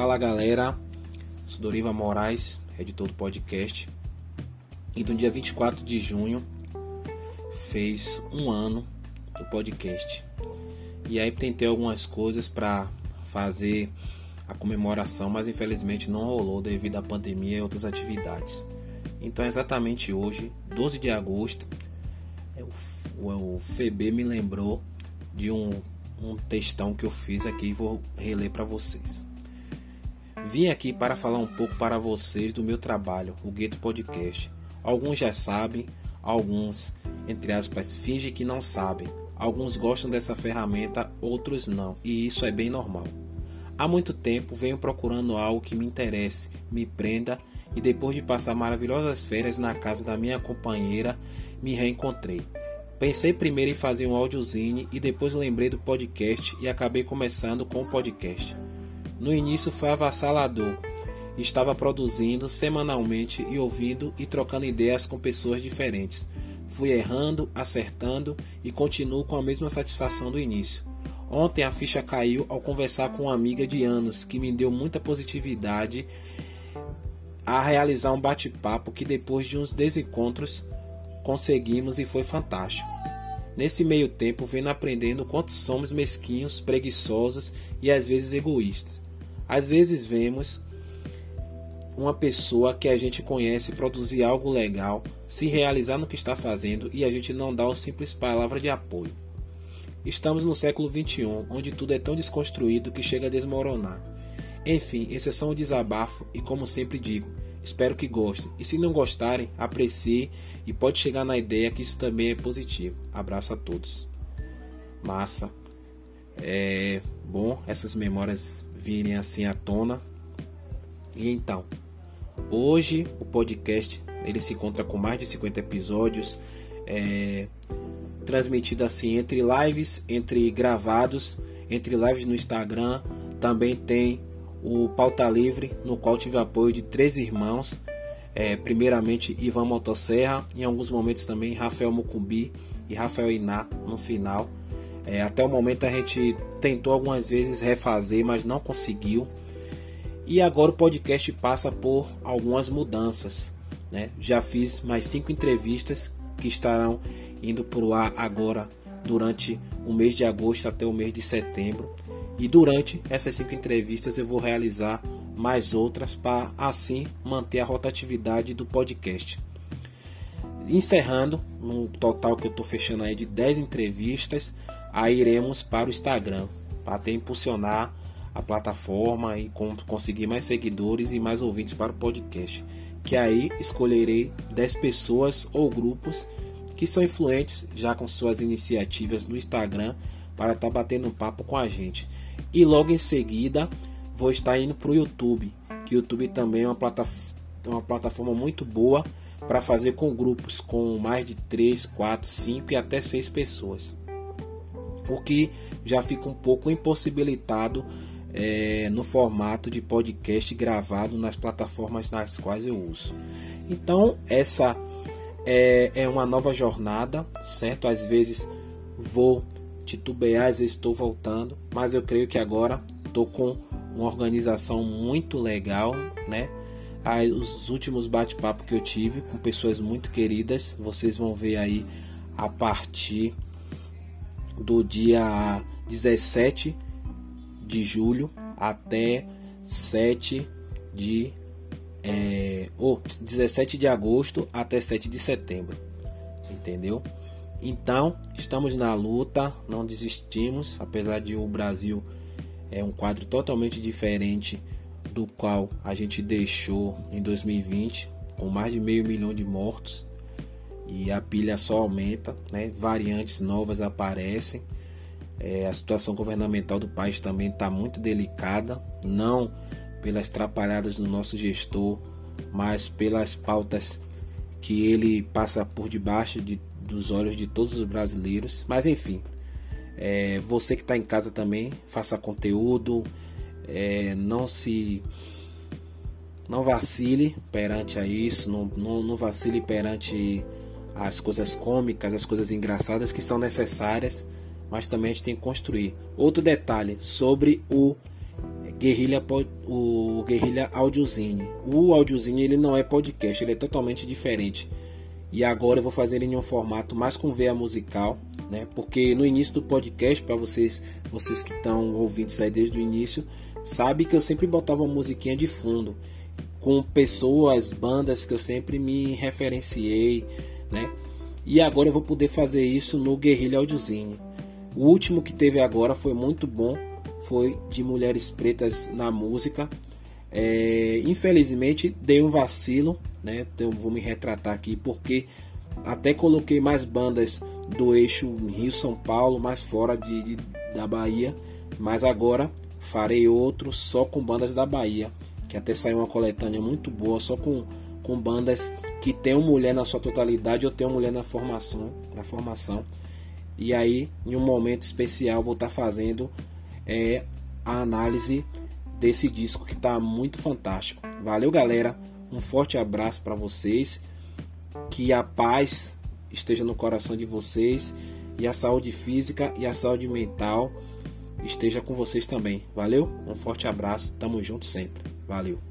Fala galera, sou Doriva Moraes, editor do podcast. E no dia 24 de junho fez um ano do podcast. E aí tentei algumas coisas para fazer a comemoração, mas infelizmente não rolou devido à pandemia e outras atividades. Então, exatamente hoje, 12 de agosto, é o FB me lembrou de um, um textão que eu fiz aqui e vou reler para vocês. Vim aqui para falar um pouco para vocês do meu trabalho, o Gueto Podcast. Alguns já sabem, alguns, entre aspas, fingem que não sabem. Alguns gostam dessa ferramenta, outros não, e isso é bem normal. Há muito tempo venho procurando algo que me interesse, me prenda e depois de passar maravilhosas férias na casa da minha companheira, me reencontrei. Pensei primeiro em fazer um audiozine e depois lembrei do podcast e acabei começando com o podcast. No início foi avassalador. Estava produzindo semanalmente e ouvindo e trocando ideias com pessoas diferentes. Fui errando, acertando e continuo com a mesma satisfação do início. Ontem a ficha caiu ao conversar com uma amiga de anos que me deu muita positividade a realizar um bate-papo que depois de uns desencontros conseguimos e foi fantástico. Nesse meio tempo, vendo aprendendo quanto somos mesquinhos, preguiçosos e às vezes egoístas. Às vezes vemos uma pessoa que a gente conhece produzir algo legal, se realizar no que está fazendo e a gente não dá uma simples palavra de apoio. Estamos no século XXI, onde tudo é tão desconstruído que chega a desmoronar. Enfim, esse é só um desabafo e, como sempre digo, espero que gostem. E se não gostarem, aprecie e pode chegar na ideia que isso também é positivo. Abraço a todos. Massa. É bom essas memórias virem assim à tona. E então, hoje o podcast ele se encontra com mais de 50 episódios. É, transmitido assim entre lives, entre gravados, entre lives no Instagram. Também tem o Pauta Livre, no qual tive apoio de três irmãos. É, primeiramente Ivan Motosserra, em alguns momentos também Rafael Mucumbi e Rafael Iná no final. É, até o momento a gente tentou algumas vezes refazer, mas não conseguiu. E agora o podcast passa por algumas mudanças. Né? Já fiz mais cinco entrevistas que estarão indo para o ar agora durante o mês de agosto até o mês de setembro. E durante essas cinco entrevistas eu vou realizar mais outras para assim manter a rotatividade do podcast. Encerrando, no total que eu estou fechando aí de 10 entrevistas, aí iremos para o Instagram para até impulsionar a plataforma e conseguir mais seguidores e mais ouvintes para o podcast. Que aí escolherei 10 pessoas ou grupos que são influentes já com suas iniciativas no Instagram para estar tá batendo um papo com a gente. E logo em seguida vou estar indo para o YouTube, que o YouTube também é uma, uma plataforma muito boa para fazer com grupos com mais de 3, 4, 5 e até 6 pessoas. O que já fica um pouco impossibilitado é, no formato de podcast gravado nas plataformas nas quais eu uso. Então, essa é, é uma nova jornada, certo? Às vezes vou titubear, às vezes estou voltando, mas eu creio que agora estou com uma organização muito legal, né? Os últimos bate-papo que eu tive com pessoas muito queridas, vocês vão ver aí a partir do dia 17 de julho até 7 de é, ou 17 de agosto até 7 de setembro, entendeu? Então, estamos na luta, não desistimos, apesar de o Brasil é um quadro totalmente diferente do qual a gente deixou em 2020, com mais de meio milhão de mortos e a pilha só aumenta, né? variantes novas aparecem. É, a situação governamental do país também está muito delicada, não pelas trapalhadas do nosso gestor, mas pelas pautas que ele passa por debaixo de, dos olhos de todos os brasileiros. Mas enfim, é, você que está em casa também, faça conteúdo, é, não se não vacile perante a isso, não, não, não vacile perante as coisas cômicas, as coisas engraçadas que são necessárias, mas também a gente tem que construir. Outro detalhe sobre o Guerrilha, o Guerrilha Audiozine. O Audiozine ele não é podcast, ele é totalmente diferente. E agora eu vou fazer ele em um formato mais com veia musical, né? Porque no início do podcast, para vocês, vocês que estão ouvindo aí desde o início, sabe que eu sempre botava uma musiquinha de fundo com pessoas, bandas que eu sempre me referenciei, né? E agora eu vou poder fazer isso no Guerrilha Audiozine. O último que teve agora foi muito bom, foi de mulheres pretas na música. É, infelizmente dei um vacilo, né? Então vou me retratar aqui porque até coloquei mais bandas do eixo Rio São Paulo, mais fora de, de da Bahia, mas agora farei outro só com bandas da Bahia, que até saiu uma coletânea muito boa, só com, com bandas que tem uma mulher na sua totalidade ou uma mulher na formação, na formação. E aí, em um momento especial, vou estar fazendo é, a análise desse disco que está muito fantástico. Valeu, galera. Um forte abraço para vocês. Que a paz esteja no coração de vocês e a saúde física e a saúde mental esteja com vocês também. Valeu? Um forte abraço. Tamo junto sempre. Valeu.